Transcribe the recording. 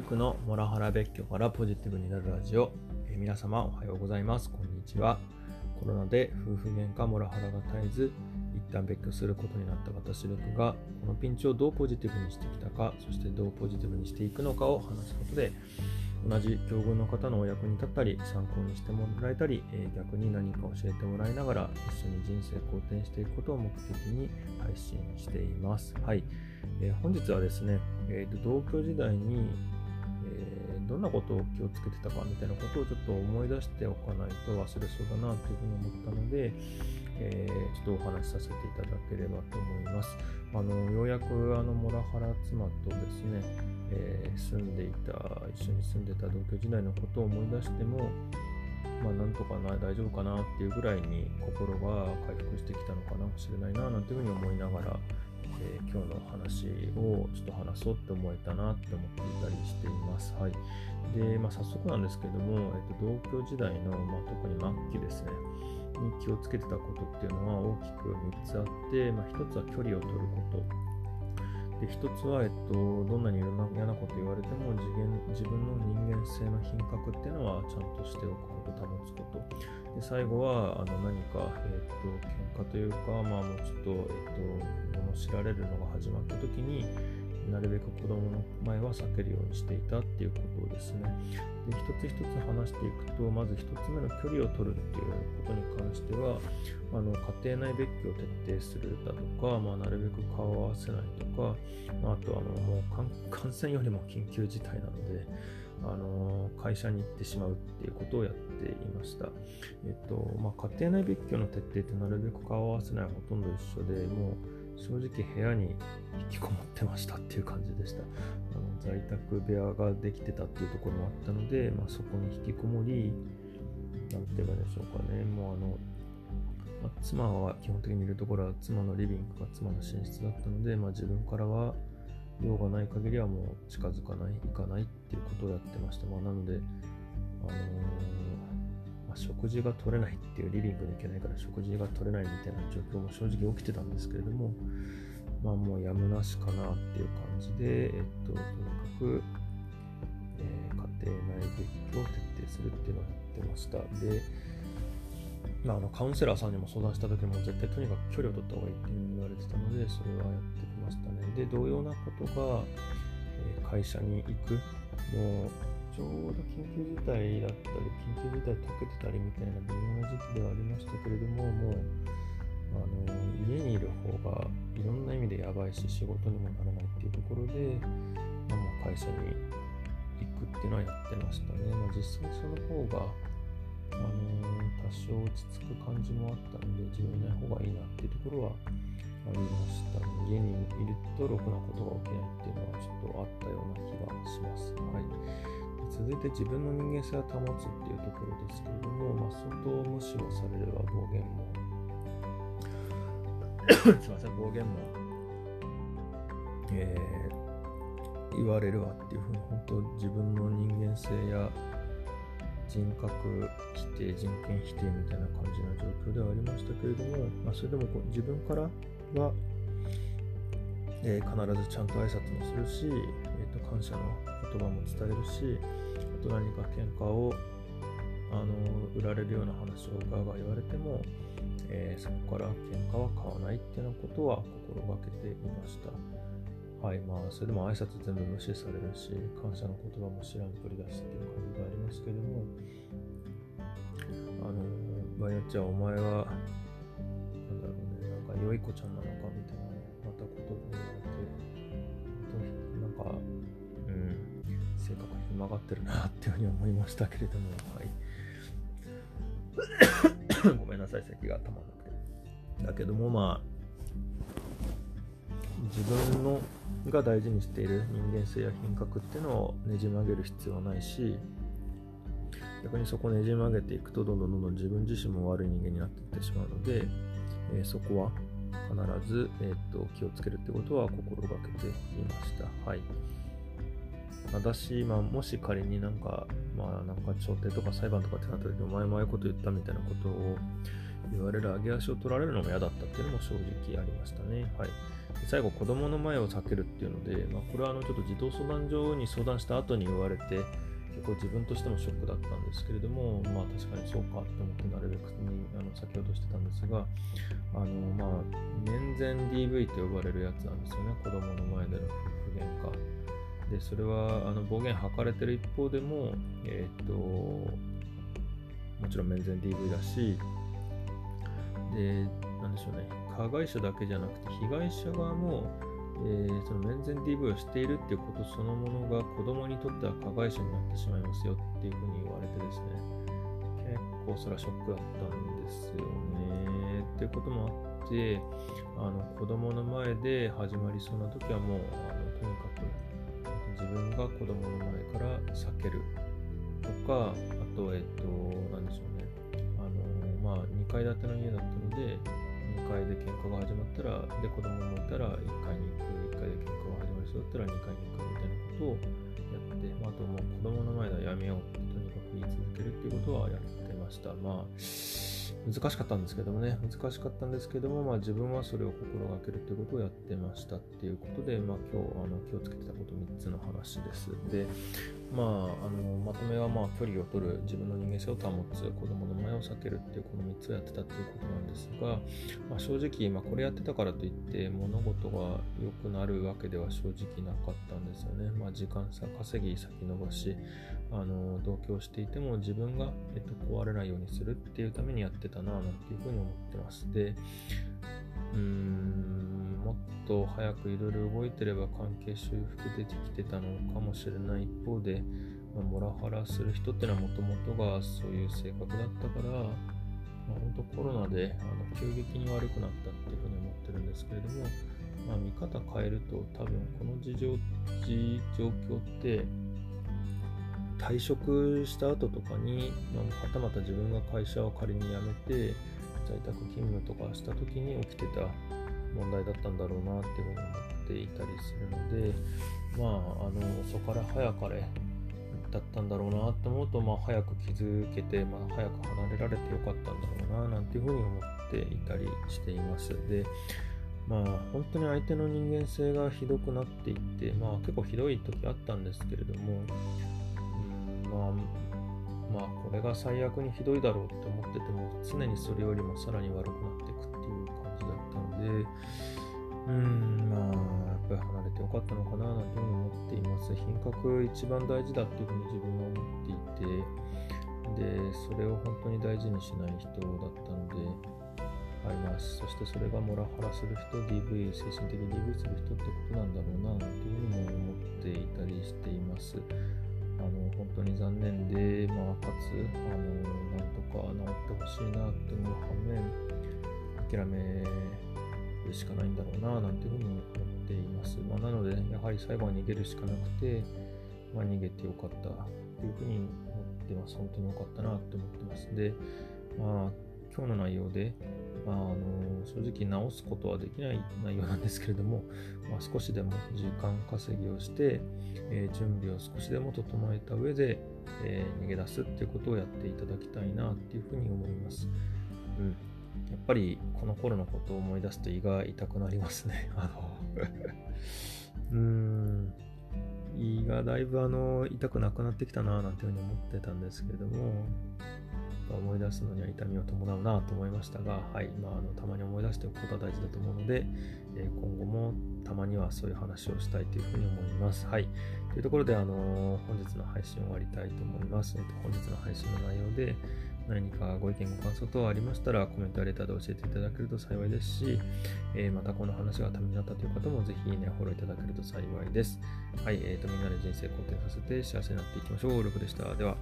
ルクのモラハラ別居からポジティブになるラジオ、えー皆様おはようございます。こんにちは。コロナで夫婦喧嘩、モラハラが絶えず、一旦別居することになった私ルクが、このピンチをどうポジティブにしてきたか、そしてどうポジティブにしていくのかを話すことで、同じ境遇の方のお役に立ったり、参考にしてもらえたり、え逆に何か教えてもらいながら、一緒に人生好転していくことを目的に配信しています。はい。えー本日はですね、えーと同居時代に、えーどんなことを気をつけてたかみたいなことをちょっと思い出しておかないと忘れそうだなというふうに思ったので、えーちょっとお話しさせていただければと思います。あのようやくあのモラハラ妻とですね、えー住んでいた、一緒に住んでた同居時代のことを思い出しても、まあ、なんとかな、大丈夫かなっていうぐらいに心が回復してきたのかなもしれないな、なんていうふうに思いながら、えー今日の話をちょっと話そうって思えたなって思っていたりしています。はい。で、まあ、早速なんですけども、えっと、同居時代の、まあ、特に末期ですね、に気をつけてたことっていうのは大きく3つあって、まあ、1つは距離を取ること。で、1つは、えっと、どんなに嫌なこと言われても自分自分の人間性の品格っていうのはちゃんとしておくこと、保つこと。で、最後は、あの何か、えっと、喧嘩というか、まあ、もうちょっと、えっと、罵られるのが始まった時に、なるべく子供の前は避けるようにしていたっていうことですね。で、一つ一つ話していくと、まず一つ目の距離を取るっていうことに関しては、あの家庭内別居を徹底するだとか、まあ、なるべく顔を合わせないとか、まあ、とあのもう 感染よりも緊急事態なので、あの会社に行ってしまうっていうことをやっていました。えっとまあ、家庭内別居の徹底ってなるべく顔を合わせないほとんど一緒で、もう正直部屋に引きこもってましたっていう感じでした。あの在宅部屋ができてたっていうところもあったので、まあ、そこに引きこもり、なんて言えばいいでしょうかね、もうあの、まあ妻は基本的にいるところは妻のリビングが妻の寝室だったので、まあ、自分からは用がない限りはもう近づかない、行かないっていうことをやってました。まあ、なので、あのーまあ、食事が取れないっていうリビングに行けないから食事が取れないみたいな状況も正直起きてたんですけれども、まあもうやむなしかなっていう感じで、えっと、とにかく、えー家庭内別居を徹底するっていうのをやってました。で、まあ、あのカウンセラーさんにも相談した時も絶対とにかく距離を取った方がいいっていうに言われてたので、それはやってきましたね。で、同様なことが、えー会社に行く、もうちょうど緊急事態だったり、緊急事態解けてたりみたいな微妙な時期ではありましたけれども、もう、あの家にいる方がいろんな意味でやばいし、仕事にもならないっていうところで、まあ、もう会社に行くっていうのはやってましたね。まあ、実際その方が、あの多少落ち着く感じもあったので、自分いない方がいいなっていうところはありま。家にいるとろくなことが起きないっていうのはちょっとあったような気がします。はい。続いて自分の人間性を保つっていうところですけれども、まあ、相当無視をされれば暴言も、すいません、暴言も、えー言われるわっていうふうに、本当自分の人間性や人格否定、人権否定みたいな感じの状況ではありましたけれども、まあ、それでもこう自分からは、えー必ずちゃんと挨拶もするし、えー、と感謝の言葉も伝えるし、あと何か喧嘩をあの売られるような話をガーガー言われても、えーそこから喧嘩は買わないっていうようなことは心がけていました。はい、まあ、それでも挨拶全部無視されるし、感謝の言葉も知らんぷりだしっていう感じがありますけども、あの、場合によっちゃお前は、なんだろうね、なんか良い子ちゃんなのかみたいな、またことを言われて、本当になんか、うん、性格ひ曲がってるなっていうふうに思いましたけれども、はい。ごめんなさい、咳がたまんなくて。だけども、まあ、自分のが大事にしている人間性や品格っていうのをねじ曲げる必要はないし逆にそこをねじ曲げていくとどんどんどんどん自分自身も悪い人間になっていってしまうので、えーそこは必ず、えーっと気をつけるってことは心がけていました。はい。私、まあ、もし仮になんか、まあ、なんか調停とか裁判とかってなった時、お前もああいうこと言ったみたいなことを言われる上げ足を取られるのも嫌だったっていうのも正直ありましたね。はい。最後、子供の前を避けるっていうので、まあ、これはあのちょっと児童相談所に相談した後に言われて、結構自分としてもショックだったんですけれども、まあ確かにそうかって思ってなるべくにあの先ほどしてたんですが、あのまあ、面前 DV と呼ばれるやつなんですよね、子供の前での夫婦喧嘩。で、それはあの暴言吐かれてる一方でも、えっ、と、もちろん面前 DV だし、で、なんでしょうね、加害者だけじゃなくて、被害者側も、えー、その面前 DV をしているっていうことそのものが子供にとっては加害者になってしまいますよっていうふうに言われてですね、結構それはショックだったんですよね。っていうこともあって、あの子供の前で始まりそうな時はもう、あのとにかく自分が子供の前から避けるとか、あと、えっ、と、なんでしょうね。あの、まあ、2階建ての家だったので、2階で喧嘩が始まったら、で、子供もいたら1階に行く、1階で喧嘩が始まりそうだったら2階に行くみたいなことをやって、まあ、あともう子供の前ではやめようってとにかく言い続けるっていうことはやってました。まあ、難しかったんですけどもね、難しかったんですけども、まあ、自分はそれを心がけるということをやってましたっていうことで、まあ、今日あの気をつけてたこと3つの話です。で、まあ、あのまとめは、まあ、距離を取る、自分の人間性を保つ、子供の前を避けるっていうこの3つをやってたっていうことなんですが、まあ、正直、まあ、これやってたからといって物事が良くなるわけでは正直なかったんですよね。まあ、時間差稼ぎ先延ばし、あの同居していても自分が、えっと、壊れないようにするっていうためにやってたななんていうふうに思ってます。で、うーん、もっと早くいろいろ動いてれば関係修復できてたのかもしれない一方で、まあ、モラハラする人ってのはもともとがそういう性格だったから、まあ、本当コロナであの急激に悪くなったっていうふうに思ってるんですけれども、まあ、見方変えると多分この事情状況って退職した後とかに、まあ、はたまた自分が会社を仮に辞めて在宅勤務とかした時に起きてた問題だったんだろうなっていうふうに思っていたりするのでまああのそこから早かれだったんだろうなって思うと、まあ、早く気づけて、まあ、早く離れられてよかったんだろうななんていうふうに思っていたりしています。でまあ本当に相手の人間性がひどくなっていって、まあ結構ひどい時あったんですけれども、まあ、まあ、これが最悪にひどいだろうって思ってても、常にそれよりもさらに悪くなっていくっていう感じだったので、うん、まあ、やっぱり離れてよかったのかななんていうふうに思っています。品格一番大事だっていうふうに自分は思っていて、で、それを本当に大事にしない人だったので、あります。そしてそれがモラハラする人、DV、精神的 DV する人ってことなんだろうな、なんていうふうにも思っていたりしています。あの本当に残念で、まあ、かつあのなんとか治ってほしいなって思う反面諦めるしかないんだろうななんていうふうに思っています、まあ、なのでやはり最後は逃げるしかなくて、まあ、逃げてよかったというふうに思ってます。本当によかったなって思ってます。でまあ今日の内容で、まあ、あの正直直すことはできない内容なんですけれども、まあ、少しでも時間稼ぎをして、えー、準備を少しでも整えた上で、えー、逃げ出すっていうことをやっていただきたいなっていうふうに思います。うん、やっぱりこの頃のことを思い出すと胃が痛くなりますね。あのうーん胃がだいぶあの痛くなくなってきたななんていうふうに思ってたんですけれども、思い出すのには痛みを伴うなと思いましたが、はいまあ、あのたまに思い出しておくことは大事だと思うので、えー、今後もたまにはそういう話をしたいというふうに思います。はい。というところで、あの本日の配信を終わりたいと思います。えっと、本日の配信の内容で何かご意見、ご感想等ありましたら、コメントやレターで教えていただけると幸いですし、えー、またこの話がためになったという方もぜひね、フォローいただけると幸いです。はい、えっ、ー、と、みんなで人生肯定させて幸せになっていきましょう。ルクでした。では。